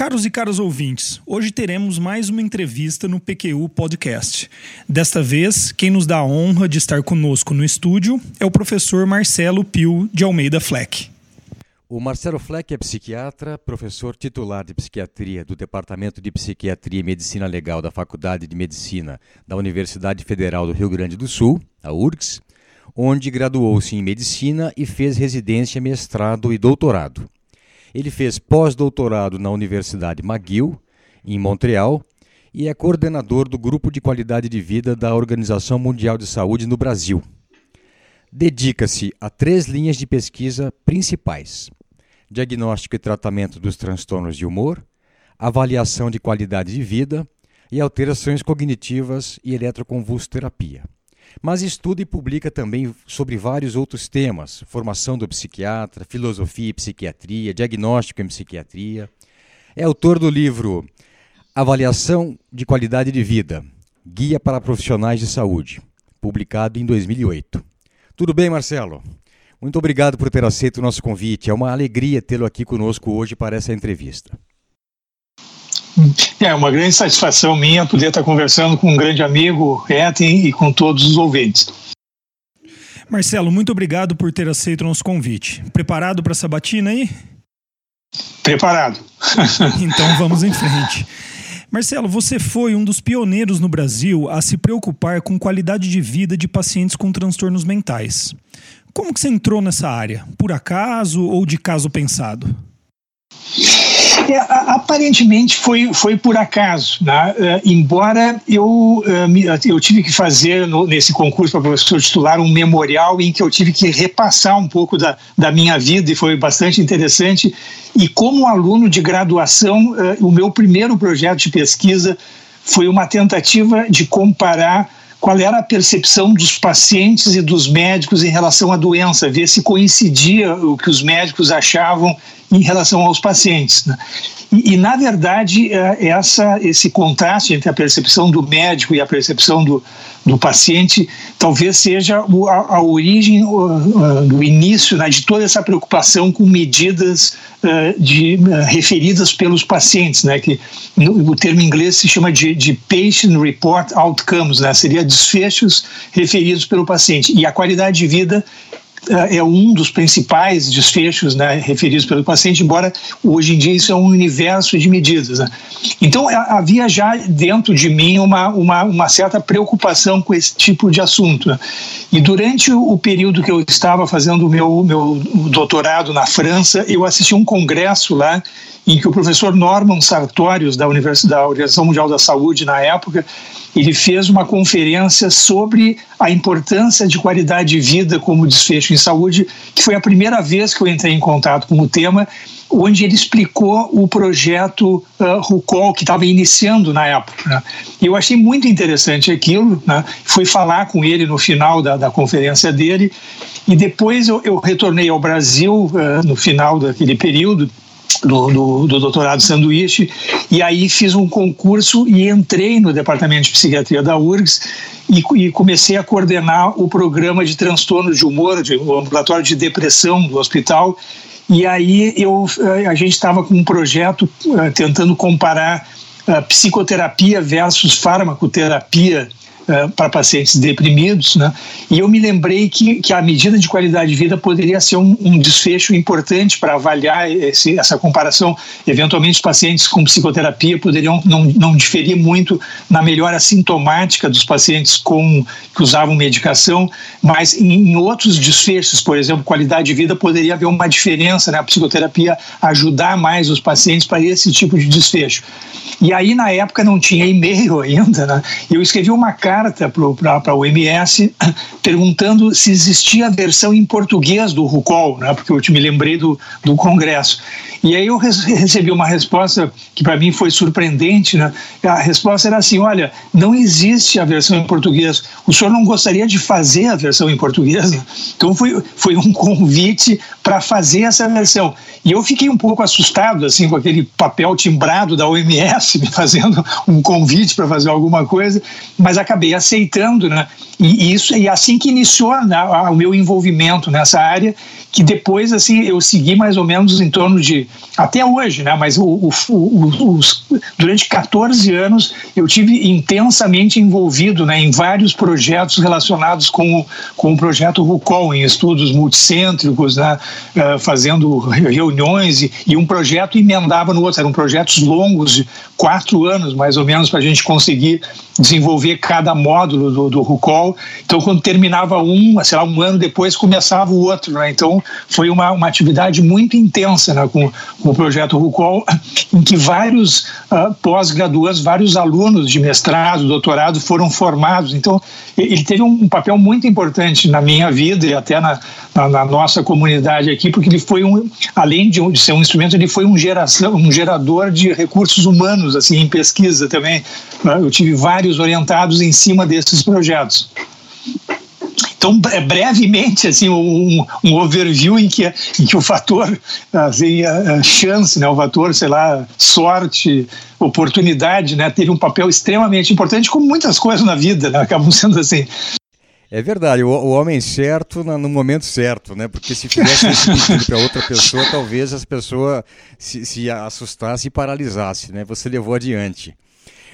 Caros e caros ouvintes, hoje teremos mais uma entrevista no PQU Podcast. Desta vez, quem nos dá a honra de estar conosco no estúdio é o professor Marcelo Pio de Almeida Fleck. O Marcelo Fleck é psiquiatra, professor titular de psiquiatria do Departamento de Psiquiatria e Medicina Legal da Faculdade de Medicina da Universidade Federal do Rio Grande do Sul, a URGS, onde graduou-se em medicina e fez residência, mestrado e doutorado. Ele fez pós-doutorado na Universidade McGill, em Montreal, e é coordenador do Grupo de Qualidade de Vida da Organização Mundial de Saúde no Brasil. Dedica-se a três linhas de pesquisa principais: diagnóstico e tratamento dos transtornos de humor, avaliação de qualidade de vida e alterações cognitivas e eletroconvulsoterapia mas estuda e publica também sobre vários outros temas: formação do psiquiatra, filosofia e psiquiatria, diagnóstico em psiquiatria. É autor do livro Avaliação de Qualidade de Vida Guia para Profissionais de Saúde, publicado em 2008. Tudo bem, Marcelo? Muito obrigado por ter aceito o nosso convite. É uma alegria tê-lo aqui conosco hoje para essa entrevista. É uma grande satisfação minha poder estar conversando com um grande amigo, Eten, e com todos os ouvintes. Marcelo, muito obrigado por ter aceito o nosso convite. Preparado para essa batina aí? Preparado. então vamos em frente. Marcelo, você foi um dos pioneiros no Brasil a se preocupar com qualidade de vida de pacientes com transtornos mentais. Como que você entrou nessa área? Por acaso ou de caso pensado? É, aparentemente foi, foi por acaso, né? uh, embora eu, uh, eu tive que fazer no, nesse concurso para professor titular um memorial em que eu tive que repassar um pouco da, da minha vida e foi bastante interessante. E como aluno de graduação, uh, o meu primeiro projeto de pesquisa foi uma tentativa de comparar qual era a percepção dos pacientes e dos médicos em relação à doença, ver se coincidia o que os médicos achavam em relação aos pacientes. Né? E, e, na verdade, é, essa, esse contraste entre a percepção do médico e a percepção do, do paciente talvez seja a, a origem do início né, de toda essa preocupação com medidas uh, de, uh, referidas pelos pacientes, né, que no, o termo inglês se chama de, de patient report outcomes, né, seria desfechos referidos pelo paciente. E a qualidade de vida é, é um dos principais desfechos né, referidos pelo paciente, embora hoje em dia isso é um universo de medidas. Né? Então havia já dentro de mim uma, uma, uma, certa preocupação com esse tipo de assunto. Né? E durante o período que eu estava fazendo o meu, meu doutorado na França, eu assisti um congresso lá em que o professor Norman Sartorius, da Universidade da Organização Mundial da Saúde, na época, ele fez uma conferência sobre a importância de qualidade de vida como desfecho em saúde, que foi a primeira vez que eu entrei em contato com o tema, onde ele explicou o projeto uh, RUCOL, que estava iniciando na época. Né? Eu achei muito interessante aquilo, né? fui falar com ele no final da, da conferência dele, e depois eu, eu retornei ao Brasil uh, no final daquele período, do, do, do, doutorado sanduíche, e aí fiz um concurso e entrei no departamento de psiquiatria da URGS e, e comecei a coordenar o programa de transtorno de humor, de, o ambulatório de depressão do hospital, e aí eu, eh, a gente estava com um projeto uh, tentando comparar uh, psicoterapia versus farmacoterapia é, para pacientes deprimidos, né? E eu me lembrei que, que a medida de qualidade de vida poderia ser um, um desfecho importante para avaliar esse, essa comparação. Eventualmente, os pacientes com psicoterapia poderiam não, não diferir muito na melhora sintomática dos pacientes com que usavam medicação, mas em, em outros desfechos, por exemplo, qualidade de vida, poderia haver uma diferença, né? A psicoterapia ajudar mais os pacientes para esse tipo de desfecho. E aí, na época, não tinha e-mail ainda, né? Eu escrevi uma carta carta para a OMS perguntando se existia a versão em português do RUCOL, né, porque eu me lembrei do, do Congresso. E aí eu recebi uma resposta que para mim foi surpreendente. Né? A resposta era assim: olha, não existe a versão em português. O senhor não gostaria de fazer a versão em português? Então foi, foi um convite para fazer essa versão. E eu fiquei um pouco assustado assim com aquele papel timbrado da OMS me fazendo um convite para fazer alguma coisa, mas acabei aceitando, né? E isso e assim que iniciou né, o meu envolvimento nessa área, que depois assim eu segui mais ou menos em torno de até hoje, né? Mas o, o, o, os, durante 14 anos eu tive intensamente envolvido, né, em vários projetos relacionados com, com o projeto RUCOL, em estudos multicêntricos, né, uh, fazendo reuniões e, e um projeto emendava no outro. Eram projetos longos de quatro anos mais ou menos para a gente conseguir desenvolver cada módulo do, do RUCOL. Então, quando terminava um, sei lá, um ano depois começava o outro. Né? Então, foi uma, uma atividade muito intensa né, com, com o projeto RUCOL, em que vários uh, pós-graduandos, vários alunos de mestrado, doutorado foram formados. Então, ele teve um papel muito importante na minha vida e até na, na, na nossa comunidade aqui, porque ele foi um, além de, ser um instrumento, ele foi um, geração, um gerador de recursos humanos, assim, em pesquisa também. Né? Eu tive vários orientados em cima desses projetos. Então, brevemente, assim, um, um overview em que, em que o fator assim, a chance, né, o fator, sei lá, sorte, oportunidade, né, teve um papel extremamente importante, como muitas coisas na vida, né, acabam sendo assim. É verdade, o, o homem certo no, momento certo, né? Porque se fizesse isso para outra pessoa, talvez essa pessoa se, se assustasse e paralisasse, né? Você levou adiante.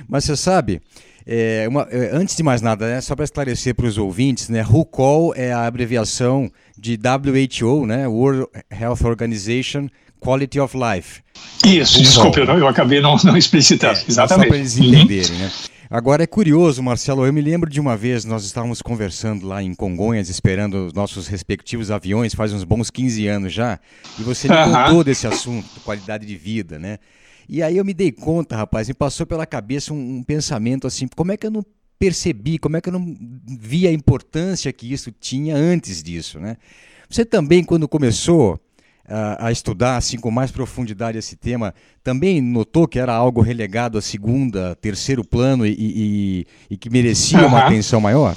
Mas você sabe, é, uma, é, antes de mais nada, né, só para esclarecer para os ouvintes, né, RUCOL é a abreviação de WHO, né, World Health Organization Quality of Life. Isso, desculpe, eu, eu, acabei não, não explicitando. É, Exatamente. Só para eles entenderem, uhum. né? Agora é curioso, Marcelo, eu me lembro de uma vez nós estávamos conversando lá em Congonhas, esperando os nossos respectivos aviões, faz uns bons 15 anos já, e você me contou desse assunto, qualidade de vida, né? E aí eu me dei conta, rapaz, me passou pela cabeça um, um pensamento assim, como é que eu não percebi, como é que eu não vi a importância que isso tinha antes disso, né? Você também, quando começou a, a, estudar assim com mais profundidade esse tema, também notou que era algo relegado a segunda, terceiro plano e, e, e que merecia uhum. uma atenção maior?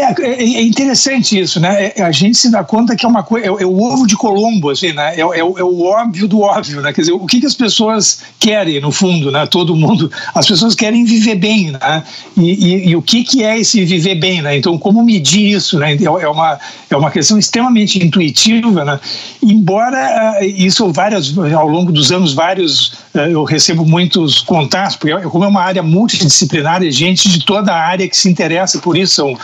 É, é, é, interessante isso, né? É, a gente se dá conta que é uma coisa, é, é, o ovo de Colombo, assim, né? É, é, o óbvio do óbvio, né? Quer dizer, o que, que as pessoas querem, no fundo, né? Todo mundo, as pessoas querem viver bem, né? E, e, e o que, que é esse viver bem, né? Então, como medir isso, né? É uma, é uma questão extremamente intuitiva, né? Embora isso várias, ao longo dos anos, vários, eu recebo muitos contatos, porque como é uma área multidisciplinar, gente de toda a área que se interessa por isso, são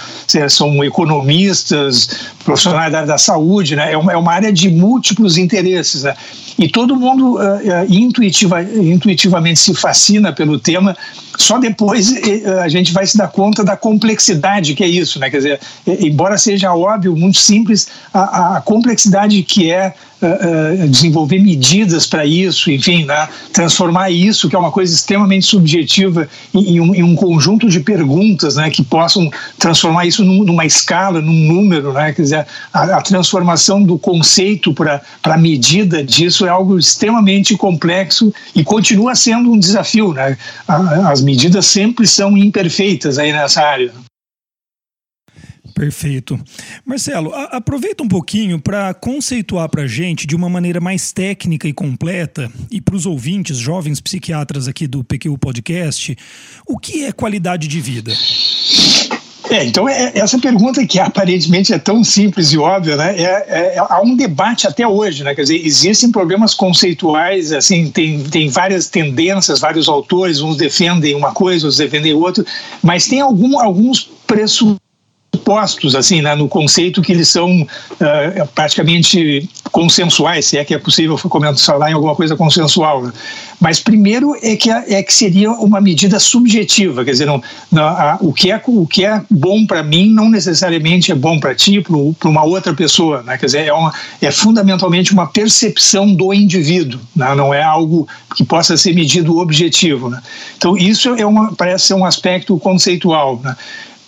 são economistas, profissionais da da saúde, né? é, uma, é uma área de múltiplos interesses. Né? E todo mundo uh, intuitiva, intuitivamente se fascina pelo tema, só depois uh, a gente vai se dar conta da complexidade que é isso. Né? Quer dizer, embora seja óbvio, muito simples, a, a complexidade que é uh, desenvolver medidas para isso, enfim, né? transformar isso, que é uma coisa extremamente subjetiva, em, em, um, em um, conjunto de perguntas né? que possam transformar isso num, numa escala, num número. Né? Quer dizer, a, a transformação do conceito para a medida disso é algo extremamente complexo e continua sendo um desafio. Né? As medidas sempre são imperfeitas aí nessa área. Perfeito. Marcelo, a, aproveita um pouquinho para conceituar para a gente de uma maneira mais técnica e completa, e para os ouvintes, jovens psiquiatras aqui do PQ Podcast, o que é qualidade de vida? É, então é, essa pergunta que aparentemente é tão simples e óbvia, né? É, é, há um debate até hoje, né? Quer dizer, existem problemas conceituais, assim, tem, tem várias tendências, vários autores, uns defendem uma coisa, outros defendem outra, mas tem algum, alguns pressupostos postos assim né, no conceito que eles são uh, praticamente consensuais, se é que é possível falar em alguma coisa consensual. Né? Mas primeiro é que, é que seria uma medida subjetiva, quer dizer, não, não, a, o, que é, o que é bom para mim não necessariamente é bom para ti, para uma outra pessoa. Né? Quer dizer, é, uma, é fundamentalmente uma percepção do indivíduo, né? não é algo que possa ser medido objetivo. Né? Então, isso é uma, parece ser um aspecto conceitual. Né?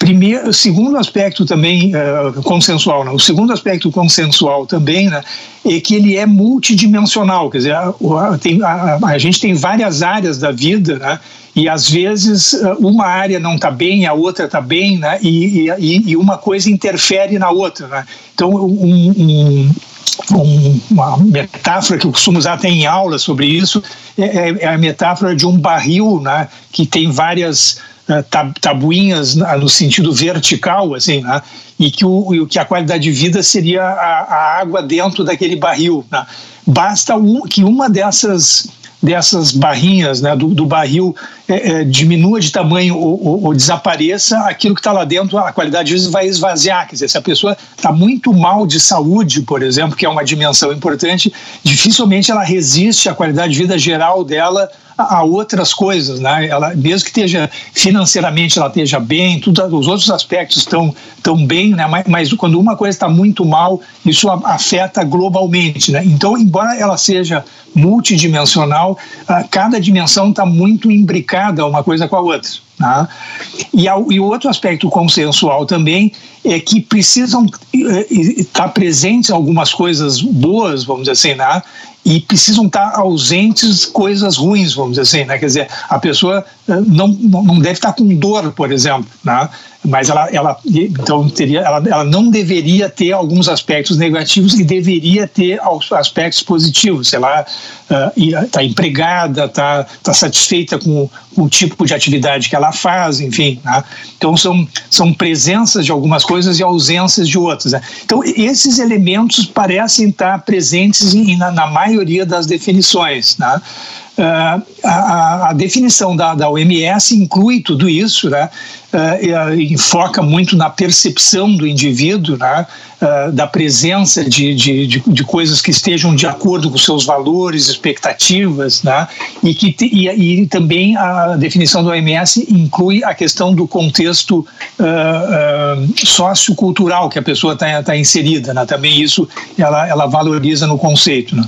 Primeiro, segundo aspecto também uh, consensual, né? o segundo aspecto consensual também né, é que ele é multidimensional, quer dizer, a, a, tem, a, a gente tem várias áreas da vida, né, e às vezes eh, uma área não está bem, a outra está bem, né, e, e, e, uma coisa interfere na outra. Né. Então, um, um, um, uma metáfora que eu costumo usar até em aula sobre isso é, é, é a metáfora de um barril né, que tem várias tabuinhas no sentido vertical, assim, né? e que, o, que a qualidade de vida seria a, a água dentro daquele barril. Né? Basta um, que uma dessas dessas barrinhas, né, do, do barril, é, é, diminua de tamanho ou, ou, ou desapareça, aquilo que está lá dentro, a qualidade de vida vai esvaziar. Quer dizer, se a pessoa está muito mal de saúde, por exemplo, que é uma dimensão importante, dificilmente ela resiste à qualidade de vida geral dela a, outras coisas, né? Ela, mesmo que esteja financeiramente ela esteja bem, tudo, os outros aspectos estão tão bem, né? Mas, mas quando uma coisa está muito mal, isso afeta globalmente, né? Então, embora ela seja multidimensional, cada dimensão está muito imbricada uma coisa com a outra. Né? E, e o outro aspecto consensual também é que precisam eh, estar presentes algumas coisas boas, vamos dizer assim, né? E precisam estar ausentes coisas ruins, vamos dizer assim, né? Quer dizer, a pessoa não, não deve estar com dor, por exemplo, né? mas ela, ela então teria, ela, ela não deveria ter alguns aspectos negativos e deveria ter aspectos positivos, sei lá, está uh, empregada, está tá satisfeita com, com, o tipo de atividade que ela faz, enfim, né? então são, são presenças de algumas coisas e ausências de outras. Né? Então esses elementos parecem estar presentes em, na, na maioria das definições, né? Uh, a, a, definição da, da OMS inclui tudo isso, né? Uh, e, foca muito na percepção do indivíduo, né? Uh, da presença de, de, de, de, coisas que estejam de acordo com seus valores, expectativas, né? e, que, e, e também a definição da OMS inclui a questão do contexto sociocultural que a pessoa está tá inserida. Né? Também isso ela, ela valoriza no conceito. Né?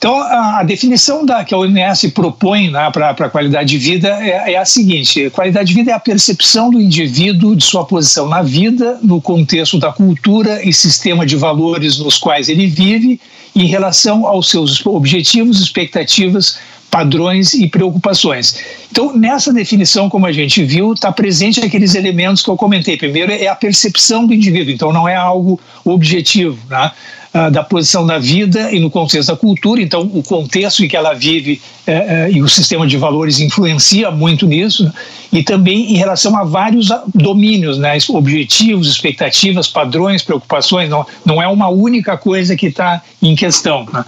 Então, a, definição da, que a OMS propõe né, para a qualidade de vida é, é, a seguinte: qualidade de vida é a percepção do indivíduo de sua posição na vida, no contexto da cultura e sistema de valores nos quais ele vive, em relação aos seus objetivos, expectativas, padrões e preocupações. Então, nessa definição, como a gente viu, está presente aqueles elementos que eu comentei. Primeiro é a percepção do indivíduo, então não é algo objetivo. Né? Ah, da posição na vida e no contexto da cultura. Então, o contexto em que ela vive é, é, e o sistema de valores influencia muito nisso. Né? E também em relação a vários domínios, né? objetivos, expectativas, padrões, preocupações. Não, não é uma única coisa que está em questão. Né?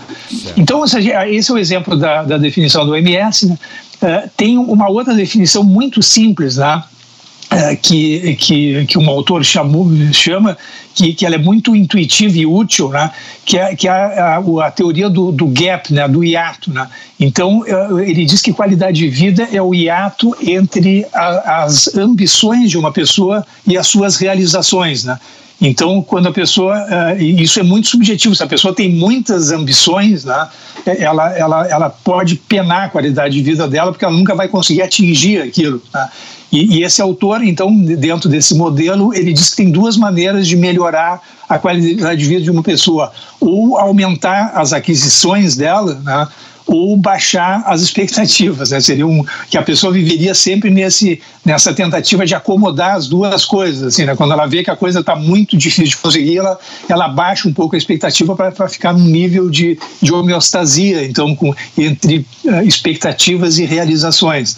Então, esse é o exemplo da, da definição do MS. Né? Uh, tem uma outra definição muito simples, né? É, que, que, que um autor chamou, chama, que, que ela é muito intuitiva e útil, né? que é, que é a, a, a teoria do, do gap, né? do hiato. Né? Então, é, ele diz que qualidade de vida é o hiato entre a, as ambições de uma pessoa e as suas realizações. Né? Então, quando a pessoa, isso é muito subjetivo, se a pessoa tem muitas ambições, né, ela, ela, ela pode penar a qualidade de vida dela, porque ela nunca vai conseguir atingir aquilo. Né? E, e, esse autor, então, dentro desse modelo, ele diz que tem duas maneiras de melhorar a qualidade de vida de uma pessoa: ou aumentar as aquisições dela, né? Ou baixar as expectativas, né? Seria um que a pessoa viveria sempre nesse nessa tentativa de acomodar as duas coisas, assim, né? Quando ela vê que a coisa está muito difícil de conseguir, ela, ela baixa um pouco a expectativa para ficar num nível de, de homeostasia, então com entre uh, expectativas e realizações.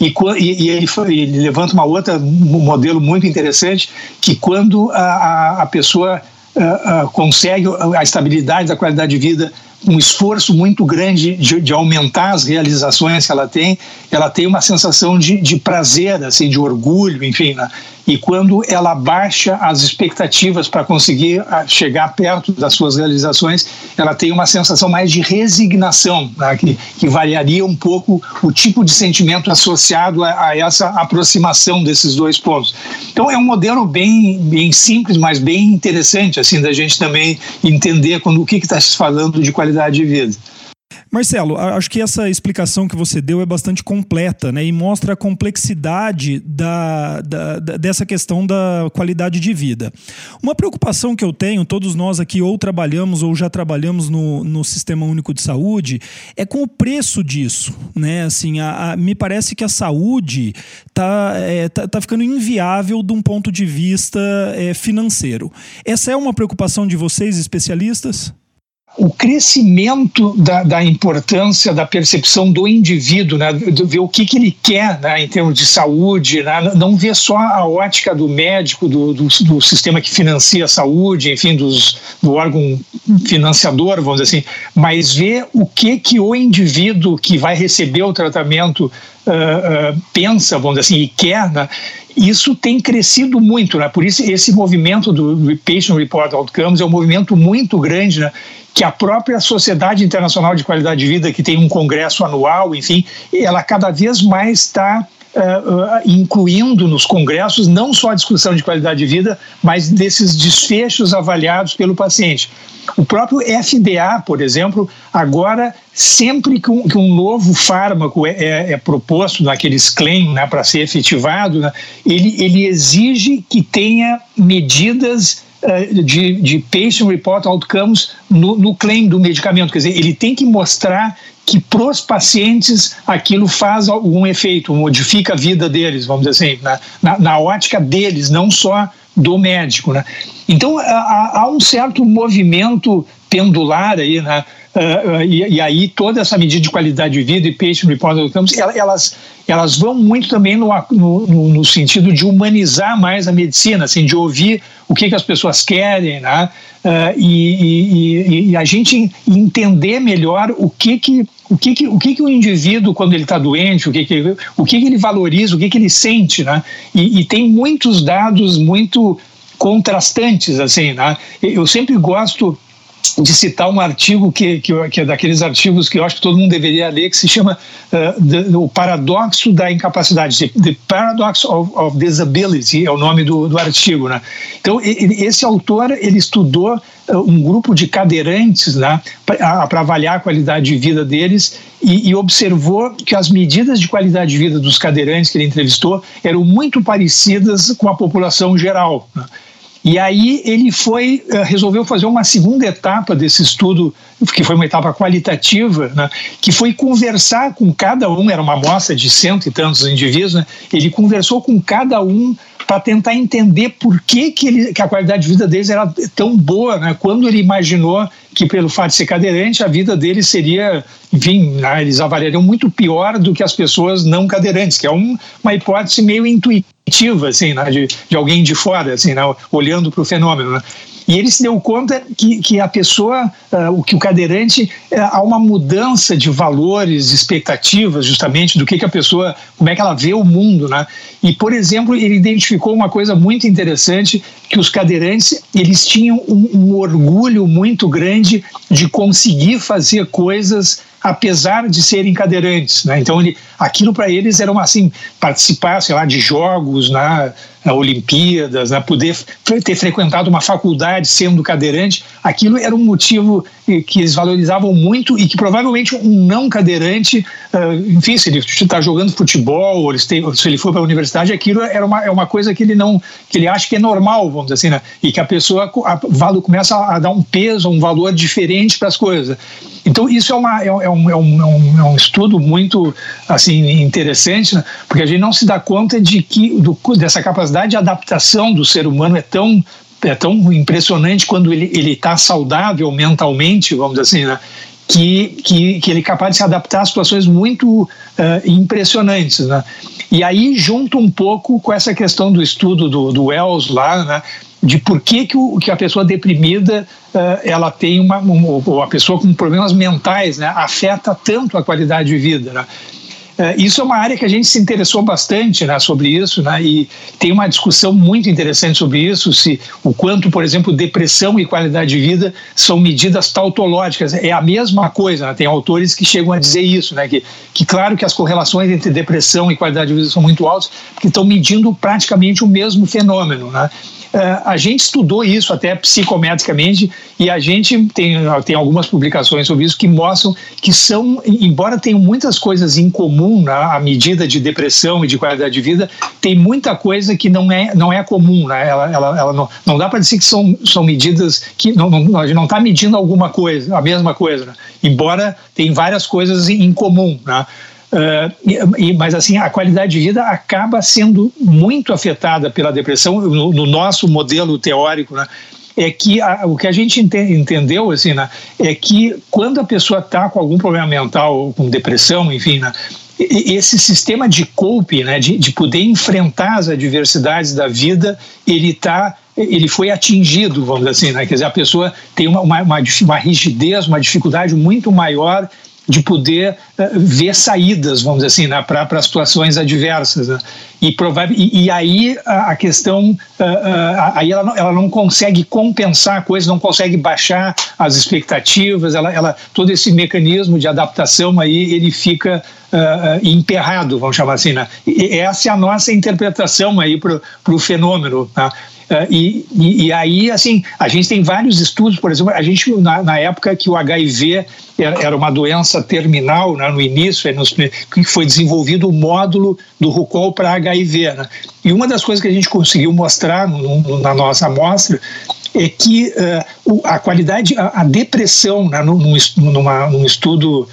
E, e, e ele, foi, ele, levanta uma outra um modelo muito interessante que quando a, a, a pessoa uh, uh, consegue a estabilidade da qualidade de vida um esforço muito grande de, de, aumentar as realizações que ela tem, ela tem uma sensação de, de prazer, assim, de orgulho, enfim. Né? e quando ela baixa as expectativas para conseguir ah, chegar perto das suas realizações, ela tem uma sensação mais de resignação, né, que, que variaria um pouco o tipo de sentimento associado a, a, essa aproximação desses dois pontos. Então é um modelo bem, bem simples, mas bem interessante assim da gente também entender quando o que está se falando de qualidade de vida. Marcelo, acho que essa explicação que você deu é bastante completa né, e mostra a complexidade da, da, da, dessa questão da qualidade de vida. Uma preocupação que eu tenho, todos nós aqui ou trabalhamos ou já trabalhamos no, no Sistema Único de Saúde, é com o preço disso. Né? Assim, a, a, me parece que a saúde está é, tá, tá ficando inviável de um ponto de vista é, financeiro. Essa é uma preocupação de vocês, especialistas? O crescimento da, da, importância da percepção do indivíduo, né, de ver o que, que ele quer né, em termos de saúde, né, não ver só a ótica do médico, do, do, do, sistema que financia a saúde, enfim, dos, do órgão financiador, vamos dizer assim, mas ver o que, que o indivíduo que vai receber o tratamento uh, uh, pensa, vamos dizer assim, e quer, né, isso tem crescido muito, né? Por isso esse movimento do Patient Report Outcomes é um movimento muito grande, né? que a própria Sociedade Internacional de Qualidade de Vida, que tem um congresso anual, enfim, ela cada vez mais está incluindo nos congressos não só a discussão de qualidade de vida, mas desses desfechos avaliados pelo paciente. O próprio FDA, por exemplo, agora, sempre que um, que um novo fármaco é, é, é, proposto naqueles claims né, para ser efetivado, né, ele, ele exige que tenha medidas eh, de, de patient report outcomes no, no claim do medicamento. Quer dizer, ele tem que mostrar que para os pacientes aquilo faz algum efeito, modifica a vida deles, vamos dizer assim, na, na, na ótica deles, não só do médico. Né? Então há, há um certo movimento pendular aí, né? Uh, e, e, aí toda essa medida de qualidade de vida e patient report outcomes, elas, elas vão muito também no, no, no, sentido de humanizar mais a medicina, assim, de ouvir o que, que as pessoas querem, né? Uh, e, e, e, a gente entender melhor o que que o que, que, o, que, que o indivíduo, quando ele está doente, o, que, que, o que, que ele valoriza, o que, que ele sente, né? E, e tem muitos dados muito contrastantes, assim, né? Eu sempre gosto de citar um artigo que, que, que, é daqueles artigos que eu acho que todo mundo deveria ler, que se chama uh, the, O Paradoxo da Incapacidade, The Paradox of, of Disability, é o nome do, do artigo. Né? Então, ele, esse autor ele estudou uh, um grupo de cadeirantes né, para avaliar a qualidade de vida deles e, e, observou que as medidas de qualidade de vida dos cadeirantes que ele entrevistou eram muito parecidas com a população geral. Né? E aí ele foi, eh, resolveu fazer uma segunda etapa desse estudo, que foi uma etapa qualitativa, né, que foi conversar com cada um, era uma amostra de cento e tantos indivíduos, né, ele conversou com cada um para tentar entender por que, que, ele, que a qualidade de vida deles era tão boa, né, quando ele imaginou que pelo fato de ser cadeirante, a vida deles seria, enfim, né, eles avaliariam muito pior do que as pessoas não cadeirantes, que é um, uma hipótese meio intuitiva assim, né, de, de alguém de fora, assim, né, olhando para o fenômeno. Né. E ele se deu conta que, que a pessoa, uh, que o cadeirante, uh, há uma mudança de valores, expectativas, justamente, do que, que a pessoa, como é que ela vê o mundo, né? E, por exemplo, ele identificou uma coisa muito interessante, que os cadeirantes, eles tinham um, um orgulho muito grande de conseguir fazer coisas apesar de serem cadeirantes, né? Então ele, aquilo para eles era uma assim participar, sei lá, de jogos, né? Olimpíadas, né? poder ter frequentado uma faculdade sendo cadeirante, aquilo era um motivo que eles valorizavam muito e que provavelmente um não cadeirante, uh, enfim, se ele está jogando futebol, ou se ele for para a universidade, aquilo era uma, é uma coisa que ele não, que ele acha que é normal, vamos dizer assim, né? e que a pessoa a, a, começa a dar um peso, um valor diferente para as coisas. Então isso é, uma, é, é, um, é, um, é, um, é um estudo muito assim interessante, né? porque a gente não se dá conta de que do, dessa capacidade de adaptação do ser humano é tão é tão impressionante quando ele está saudável mentalmente, vamos dizer assim, né? Que, que, que, ele é capaz de se adaptar a situações muito uh, impressionantes. Né? E aí junta um pouco com essa questão do estudo do, do Wells lá, né? de por que, que, o, que a pessoa deprimida uh, ela tem uma, um, ou a pessoa com problemas mentais né? afeta tanto a qualidade de vida. Né? Uh, isso é uma área que a gente se interessou bastante né, sobre isso, né, e tem uma discussão muito interessante sobre isso, se o quanto, por exemplo, depressão e qualidade de vida são medidas tautológicas. É a mesma coisa, né, tem autores que chegam a dizer isso, né, que, que claro que as correlações entre depressão e qualidade de vida são muito altas, porque estão medindo praticamente o mesmo fenômeno. Né? Uh, a gente estudou isso até psicometricamente e a gente tem, tem algumas publicações sobre isso que mostram que são, embora tenham muitas coisas em comum né, medida de depressão e de qualidade de vida, tem muita coisa que não é, não é comum. Né? Ela, ela, ela não, não dá para dizer que são, são medidas que não, não, a gente não está medindo alguma coisa, a mesma coisa, né? embora tem várias coisas em comum. Né? Uh, e, mas assim a qualidade de vida acaba sendo muito afetada pela depressão no, no nosso modelo teórico né, é que a, o que a gente ente, entendeu assim né, é que quando a pessoa está com algum problema mental com depressão enfim né, esse sistema de cope né, de, de poder enfrentar as adversidades da vida ele está ele foi atingido, vamos dizer assim, né? quer dizer, a pessoa tem uma, uma, uma rigidez, uma dificuldade muito maior de poder uh, ver saídas, vamos dizer assim, né, para situações adversas. Né? E, provável, e, e, aí a, a questão, uh, uh, aí ela não, ela não consegue compensar a coisa, não consegue baixar as expectativas, ela, ela, todo esse mecanismo de adaptação aí, ele fica emperrado, vamos chamar assim. Né? E essa é a nossa interpretação aí para o fenômeno. Tá? Uh, e, e, e, aí, assim, a gente tem vários estudos, por exemplo, a gente, na, na época que o HIV era, era uma doença terminal, né, no início, é nos, que foi desenvolvido o módulo do RUCOL para HIV. Né? E uma das coisas que a gente conseguiu mostrar no, na nossa amostra é que uh, a qualidade, a, a depressão, né, num, numa, num estudo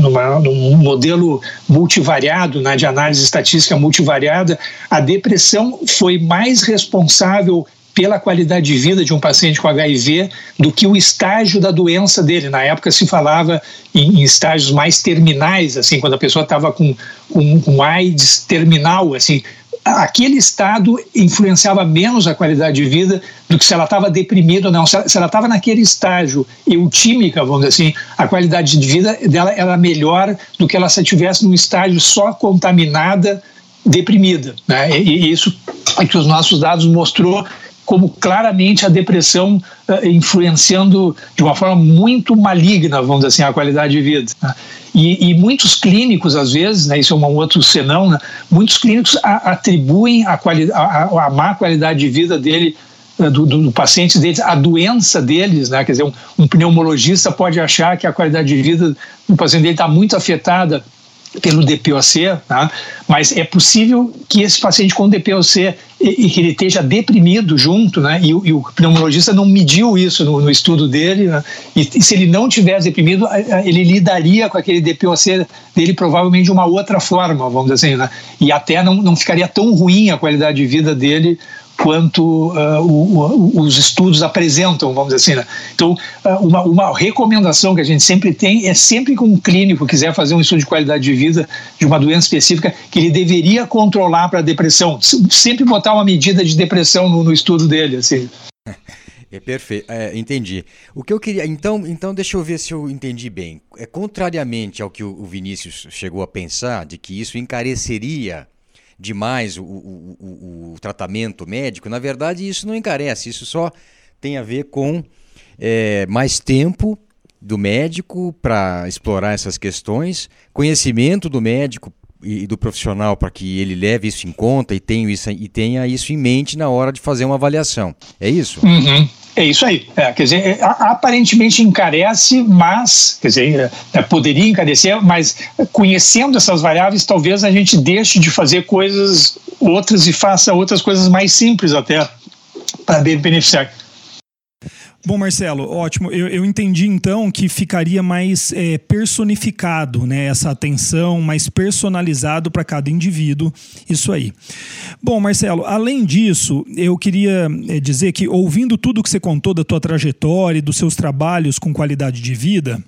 numa, num modelo multivariado, né, de análise estatística multivariada, a depressão foi mais responsável pela qualidade de vida de um paciente com HIV do que o estágio da doença dele. Na época se falava em, em estágios mais terminais, assim, quando a pessoa estava com, com, com AIDS terminal, assim, aquele estado influenciava menos a qualidade de vida do que se ela estava deprimida ou não. Se ela estava naquele estágio eutímica, vamos dizer assim, a qualidade de vida dela era melhor do que ela se estivesse num estágio só contaminada, deprimida. Né? E, e isso é que os nossos dados mostrou como claramente a depressão uh, influenciando de uma forma muito maligna, vamos dizer assim, a qualidade de vida. Né? E, e, muitos clínicos, às vezes, né, isso é um outro senão, né, muitos clínicos a, atribuem a, a, a, má qualidade de vida dele eh, do, do, do, paciente deles, a doença deles, né? quer dizer, um, um, pneumologista pode achar que a qualidade de vida do paciente dele está muito afetada pelo DPOC, tá? mas é possível que esse paciente com DPOC e, que ele esteja deprimido junto, né? E, e o pneumologista não mediu isso no, no estudo dele, né? e, e, se ele não tivesse deprimido, ele lidaria com aquele DPOC dele provavelmente de uma outra forma, vamos dizer assim, né? E até não, não ficaria tão ruim a qualidade de vida dele quanto uh, o, o, os estudos apresentam, vamos dizer assim. Né? Então, uh, uma, uma, recomendação que a gente sempre tem é sempre que um clínico quiser fazer um estudo de qualidade de vida de uma doença específica, que ele deveria controlar para a depressão, sempre botar uma medida de depressão no, no estudo dele. Assim. É perfeito, é, entendi. O que eu queria, então, então deixa eu ver se eu entendi bem. É contrariamente ao que o Vinícius chegou a pensar, de que isso encareceria demais o, o, o, o, tratamento médico, na verdade isso não encarece, isso só tem a ver com é, mais tempo do médico para explorar essas questões, conhecimento do médico e do profissional para que ele leve isso em conta e tenha isso, e tenha isso em mente na hora de fazer uma avaliação. É isso? Uhum. É isso aí. É, quer dizer, é, aparentemente encarece, mas, quer dizer, é, poderia encarecer, mas conhecendo essas variáveis, talvez a gente deixe de fazer coisas outras e faça outras coisas mais simples até para beneficiar. Bom, Marcelo, ótimo. Eu, eu entendi então que ficaria mais é, personificado, né? Essa atenção, mais personalizado para cada indivíduo. Isso aí. Bom, Marcelo, além disso, eu queria é, dizer que ouvindo tudo que você contou da tua trajetória e dos seus trabalhos com qualidade de vida,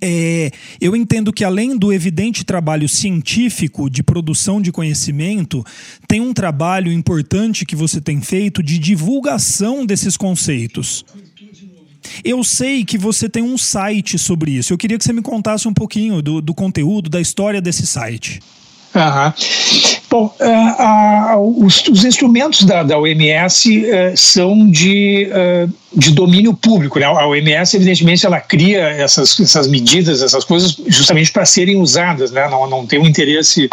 é, eu entendo que, além do evidente trabalho científico de produção de conhecimento, tem um trabalho importante que você tem feito de divulgação desses conceitos. Eu sei que você tem um site sobre isso. Eu queria que você me contasse um pouquinho do, do conteúdo, da história desse site. Uhum. Bom, uh, os, os, instrumentos da, da OMS eh, são de, eh, de domínio público. Né? A OMS, evidentemente, ela cria essas, essas medidas, essas coisas, justamente para serem usadas. Né? Não, não tem um interesse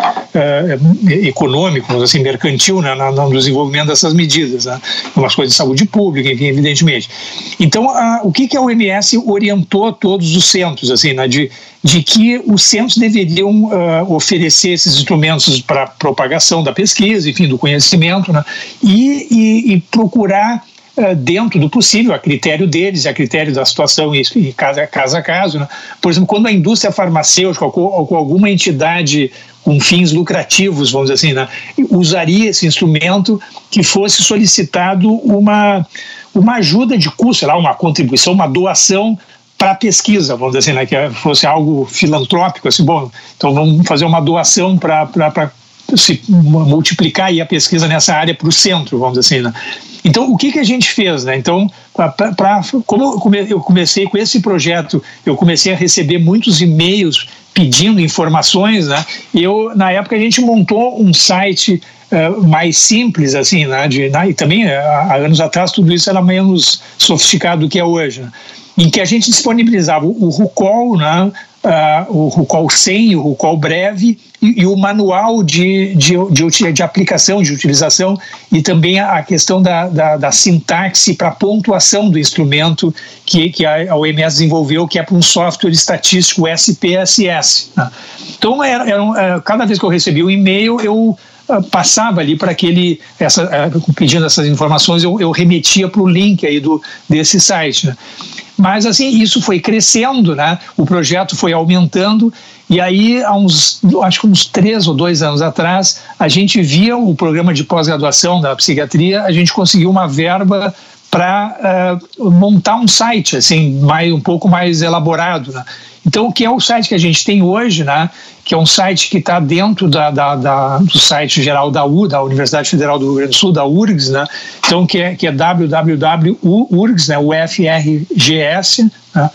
econômico, assim, mercantil né? no, desenvolvimento dessas medidas. Né? Umas coisas de saúde pública, enfim, evidentemente. Então, o que, que a OMS orientou todos os centros, assim, né? de de que os centros deveriam uh, oferecer esses instrumentos para propagação da pesquisa, enfim, do conhecimento, né? e, e, e procurar uh, dentro do possível, a critério deles, a critério da situação e, a caso. Né? Por exemplo, quando a indústria farmacêutica ou, ou com alguma entidade com fins lucrativos, vamos dizer assim, né? usaria esse instrumento que fosse solicitado uma, uma ajuda de custo, sei lá, uma contribuição, uma doação para a pesquisa, vamos dizer assim, né, que fosse algo filantrópico, assim, bom, então vamos fazer uma doação para se multiplicar aí a pesquisa nessa área para o centro, vamos dizer assim, né? Então, o que, que a gente fez? Né? Então, pra, pra, como eu comecei com esse projeto, eu comecei a receber muitos e-mails pedindo informações, né? Eu, na época, a gente montou um site uh, mais simples, assim, né? De, né? E também, uh, há anos atrás, tudo isso era menos sofisticado do que é hoje, né? em que a gente disponibilizava o RUCOL, né, uh, o RUCOL 100, o RUCOL breve e, e o manual de, de, de, de, aplicação, de utilização e também a questão da, da, da sintaxe para pontuação do instrumento que, que a OMS desenvolveu, que é para um software estatístico SPSS. Né. Então, era, era, cada vez que eu recebia um e-mail, eu ah, passava ali para aquele, essa, ah, pedindo essas informações, eu, eu remetia para o link aí do, desse site. Né? Mas assim, isso foi crescendo, né? O projeto foi aumentando e aí, há uns, acho que uns três ou dois anos atrás, a gente via o programa de pós-graduação da psiquiatria, a gente conseguiu uma verba para uh, montar um site assim mais um pouco mais elaborado né? então o que é o site que a gente tem hoje né que é um site que está dentro da, da, da, do site geral da U da Universidade Federal do Rio Grande do Sul da URGS né então que é que é www.urgs né ufrgs né,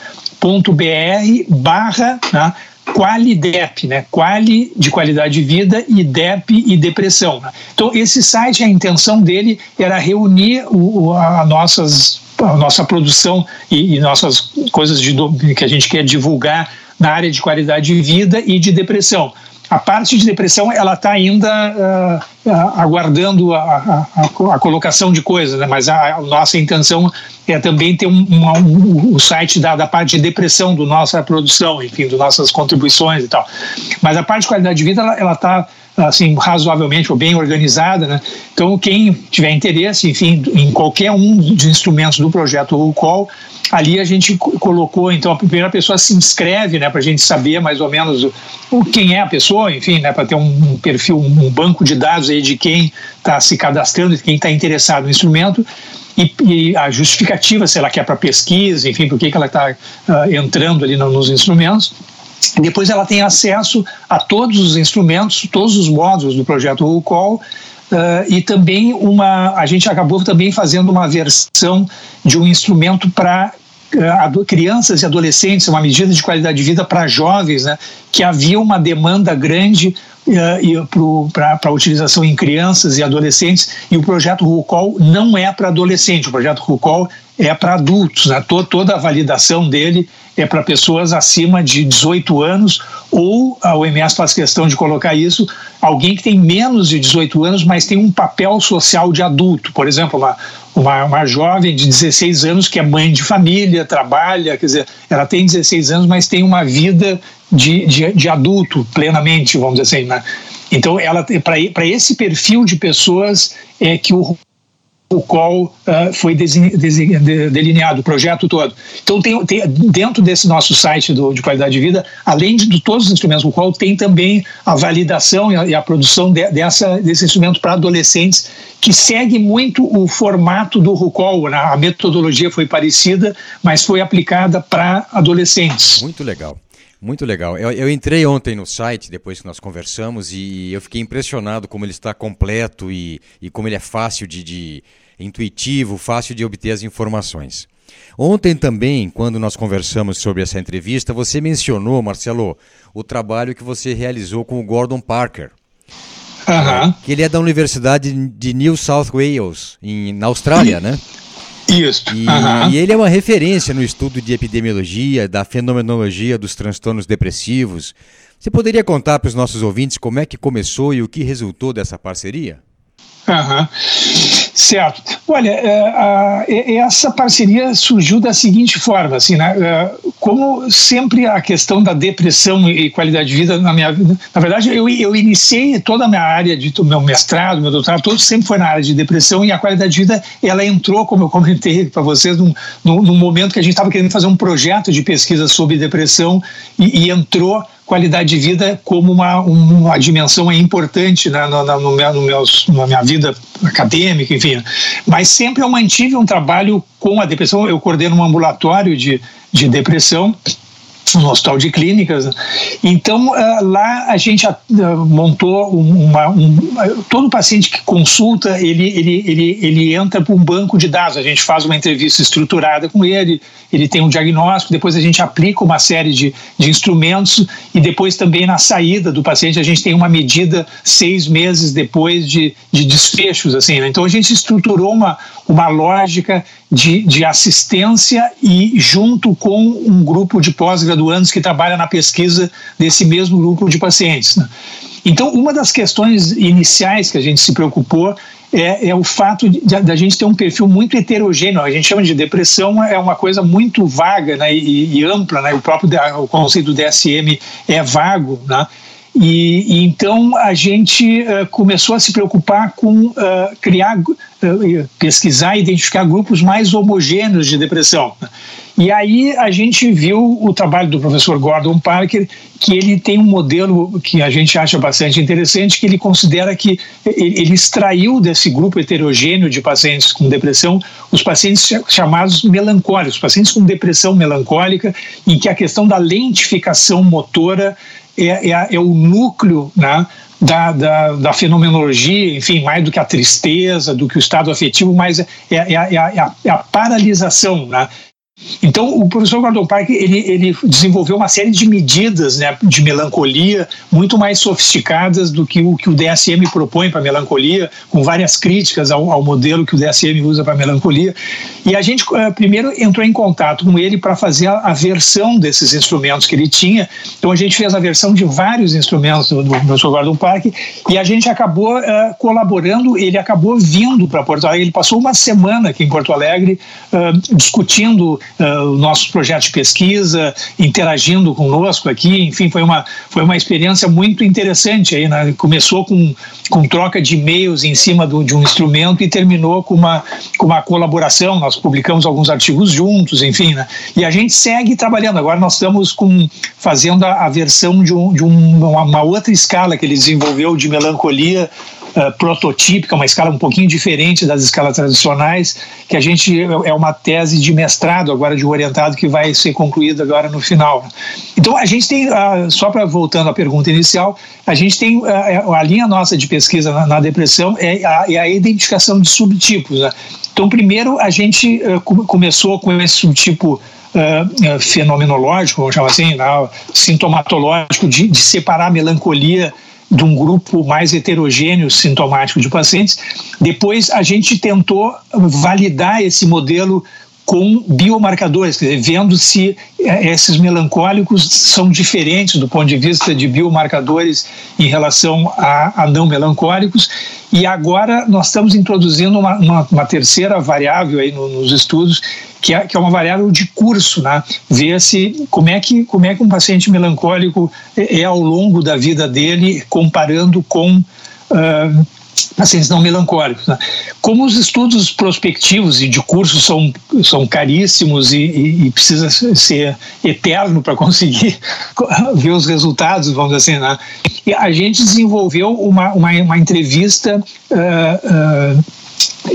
barra né, Qualidep, né? Quali de qualidade de vida e Dep e depressão. Né? Então esse site, a intenção dele era reunir o, a nossas a nossa produção e, e nossas coisas de, que a gente quer divulgar na área de qualidade de vida e de depressão. A parte de depressão ela está ainda uh, aguardando a, a, a, colocação de coisas, né? mas a, a, nossa intenção é também ter um, um, um, o site da, da parte de depressão do nossa produção, enfim, das nossas contribuições e tal. Mas a parte de qualidade de vida ela está assim razoavelmente ou bem organizada, né? Então quem tiver interesse, enfim, em qualquer um dos instrumentos do projeto RUCOL, ali a gente colocou, então a primeira pessoa se inscreve, né, para a gente saber mais ou menos o, quem é a pessoa, enfim, né, para ter um, perfil, um banco de dados aí de quem está se cadastrando, de quem está interessado no instrumento. E, e, a justificativa, se ela quer para pesquisa, enfim, por que ela está uh, entrando ali no, nos instrumentos. Depois ela tem acesso a todos os instrumentos, todos os módulos do projeto RUCOL, Uh, e também uma a gente acabou também fazendo uma versão de um instrumento para uh, crianças e adolescentes, uma medida de qualidade de vida para jovens, né, que havia uma demanda grande uh, para a utilização em crianças e adolescentes, e o projeto RUCOL não é para adolescente, o projeto RUCOL é para adultos, né? toda a validação dele é para pessoas acima de 18 anos, ou a OMS faz questão de colocar isso, alguém que tem menos de 18 anos, mas tem um papel social de adulto. Por exemplo, uma, uma, uma jovem de 16 anos que é mãe de família, trabalha, quer dizer, ela tem 16 anos, mas tem uma vida de, de, de adulto plenamente, vamos dizer assim. Né? Então, para esse perfil de pessoas é que o o qual uh, foi delineado o projeto todo. Então, tem, tem, dentro desse nosso site do, de qualidade de vida, além de, de todos os instrumentos do qual tem também a validação e a, e a produção de, dessa, desse instrumento para adolescentes, que segue muito o formato do RUCOL. Né? A metodologia foi parecida, mas foi aplicada para adolescentes. Muito legal. Muito legal. Eu, eu, entrei ontem no site, depois que nós conversamos, e eu fiquei impressionado como ele está completo e, e como ele é fácil de, de intuitivo, fácil de obter as informações. Ontem também, quando nós conversamos sobre essa entrevista, você mencionou, Marcelo, o trabalho que você realizou com o Gordon Parker. Uhum. Que ele é da Universidade de New South Wales, em, na Austrália, né? Isso. E, e, ele é uma referência no estudo de epidemiologia, da fenomenologia dos transtornos depressivos. Você poderia contar para os nossos ouvintes como é que começou e o que resultou dessa parceria? Uhum. Certo. Olha, é, essa parceria surgiu da seguinte forma, assim, né? É, como sempre a questão da depressão e qualidade de vida na minha vida, na verdade eu, eu iniciei toda a minha área de meu mestrado, meu doutorado, sempre foi na área de depressão e a qualidade de vida ela entrou, como eu comentei para vocês, num, num, momento que a gente estava querendo fazer um projeto de pesquisa sobre depressão e, e entrou qualidade de vida como uma, uma dimensão importante né, no, no, meu, no na minha vida acadêmica, enfim. Mas sempre eu mantive um trabalho com a depressão. Eu coordeno um ambulatório de, de depressão no hospital de clínicas. Né? Então, uh, lá a gente uh, montou uma, um, todo paciente que consulta, ele, ele, ele, ele entra para um banco de dados. A gente faz uma entrevista estruturada com ele, ele tem um diagnóstico, depois a gente aplica uma série de, de instrumentos e depois também na saída do paciente a gente tem uma medida seis meses depois de, de desfechos. assim. Né? Então, a gente estruturou uma, uma lógica de, de assistência e junto com um grupo de pós-graduandos que trabalha na pesquisa desse mesmo grupo de pacientes. Né? Então, uma das questões iniciais que a gente se preocupou é, é o fato da gente ter um perfil muito heterogêneo. A gente chama de depressão, é uma coisa muito vaga né, e, e ampla. Né? O próprio o conceito do DSM é vago. Né? E, e, então a gente uh, começou a se preocupar com uh, criar, uh, pesquisar e identificar grupos mais homogêneos de depressão. E aí a gente viu o trabalho do professor Gordon Parker, que ele tem um modelo que a gente acha bastante interessante, que ele considera que ele extraiu desse grupo heterogêneo de pacientes com depressão os pacientes chamados melancólicos, pacientes com depressão melancólica, em que a questão da lentificação motora é, é, é o núcleo né, da, da, da, fenomenologia, enfim, mais do que a tristeza, do que o estado afetivo, mas é, é, é, é a, é a, paralisação. Né? Então, o professor Gordon Park ele, ele desenvolveu uma série de medidas né, de melancolia muito mais sofisticadas do que o que o DSM propõe para melancolia, com várias críticas ao, ao, modelo que o DSM usa para melancolia. E a gente uh, primeiro entrou em contato com ele para fazer a, a, versão desses instrumentos que ele tinha. Então, a gente fez a versão de vários instrumentos do, do professor Gordon Park e a gente acabou uh, colaborando. Ele acabou vindo para Porto Alegre. Ele passou uma semana aqui em Porto Alegre uh, discutindo uh, o nosso projeto de pesquisa, interagindo conosco aqui. Enfim, foi uma, foi uma experiência muito interessante. Aí, né? Começou com, com troca de e-mails em cima do, de um instrumento e terminou com uma, com uma colaboração. Nós publicamos alguns artigos juntos, enfim. Né? E a gente segue trabalhando. Agora nós estamos com, fazendo a, a versão de, um, de um, uma, uma outra escala que ele desenvolveu de melancolia uh, prototípica, uma escala um pouquinho diferente das escalas tradicionais, que a gente é uma tese de mestrado agora de orientado que vai ser concluída agora no final. Então a gente tem, uh, só para voltando à pergunta inicial, a gente tem uh, a linha nossa de pesquisa na, na depressão é a, é a, identificação de subtipos. Né? Então primeiro a gente começou com esse subtipo fenomenológico, vamos chamar assim, né, sintomatológico, de, de, separar a melancolia de um grupo mais heterogêneo sintomático de pacientes. Depois a gente tentou validar esse modelo com biomarcadores, dizer, vendo se eh, esses melancólicos são diferentes do ponto de vista de biomarcadores em relação a, a não melancólicos. E agora nós estamos introduzindo uma, uma, uma terceira variável aí no, nos estudos, que é, que é uma variável de curso, né? Ver se como é que como é que um paciente melancólico é, é ao longo da vida dele, comparando com uh, pacientes não melancólicos. Né? Como os estudos prospectivos e de curso são, são caríssimos e, e, e precisa ser eterno para conseguir ver os resultados, vamos dizer assim, né? e a gente desenvolveu uma, uma, uma entrevista uh, uh,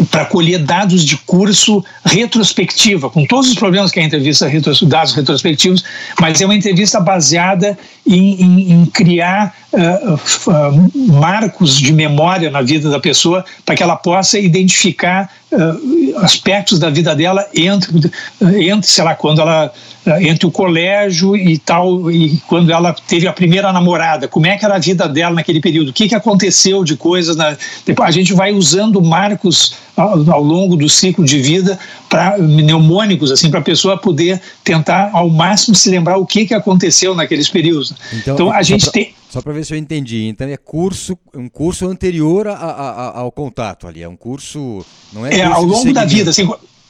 para colher dados de curso retrospectiva, com todos os problemas que é a entrevista dados retrospectivos, mas é uma entrevista baseada em, em, em criar uh, uh, marcos de memória na vida da pessoa para que ela possa identificar uh, aspectos da vida dela entre, entre, sei lá, quando ela entre o colégio e tal e quando ela teve a primeira namorada, como é que era a vida dela naquele período, o que que aconteceu de coisas na, a gente vai usando marcos ao, ao longo do ciclo de vida para mnemônicos assim para a pessoa poder tentar ao máximo se lembrar o que que aconteceu naqueles períodos. Então, então a gente pra, tem só para ver se eu entendi. Então é curso, um curso anterior a, a, ao contato ali. É um curso, não é? É ao longo da vida, assim.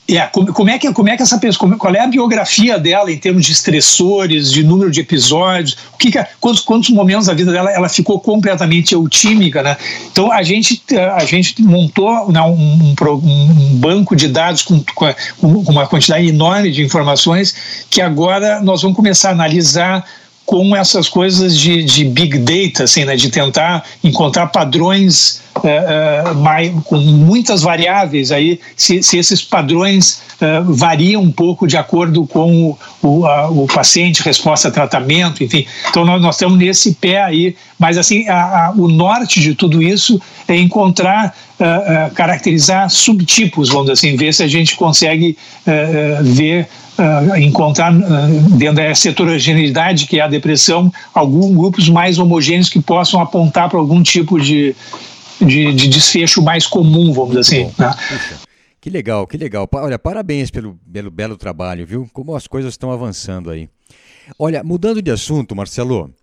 É, como, como, é que, como é que essa pessoa, qual é a biografia dela em termos de estressores, de número de episódios, o que, que quantos, quantos momentos da vida dela ela ficou completamente eutímica, né? Então a gente, a gente montou né, um, um, um, banco de dados com, com uma quantidade enorme de informações que agora nós vamos começar a analisar com essas coisas de, de big data, assim, né, de tentar encontrar padrões é, é, mais, com muitas variáveis aí, se, se esses padrões é, variam um pouco de acordo com o, o, a, o, paciente, resposta a tratamento, enfim. Então nós, nós estamos nesse pé aí, mas assim, a, a, o norte de tudo isso é encontrar, caracterizar subtipos, vamos dizer assim, ver se a gente consegue ver uh, encontrar uh, dentro dessa heterogeneidade que é a depressão alguns grupos mais homogêneos que possam apontar para algum tipo de, de, de, desfecho mais comum, vamos dizer assim. Né? Que legal, que legal. Olha, parabéns pelo belo, belo trabalho, viu? Como as coisas estão avançando aí. Olha, mudando de assunto, Marcelo,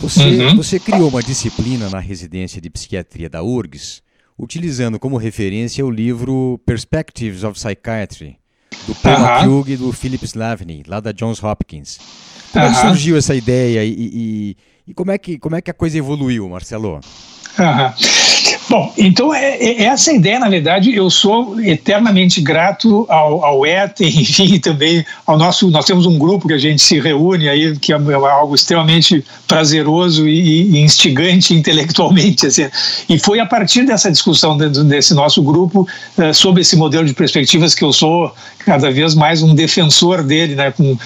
você, uhum. você criou uma disciplina na residência de psiquiatria da URGS, utilizando como referência o livro Perspectives of Psychiatry, do Paul uh -huh. E do Philip Slavny, lá da Johns Hopkins. Como uh -huh. é que surgiu essa ideia e, e, e, como, é que, como é que a coisa evoluiu, Marcelo? Uh -huh. Bom, então é, é, essa ideia, na verdade, eu sou eternamente grato ao, ao ETA, enfim, também ao nosso. Nós temos um grupo que a gente se reúne aí, que é algo extremamente prazeroso e, e instigante intelectualmente. Assim. E foi a partir dessa discussão desse nosso grupo uh, sobre esse modelo de perspectivas que eu sou cada vez mais um defensor dele, né, com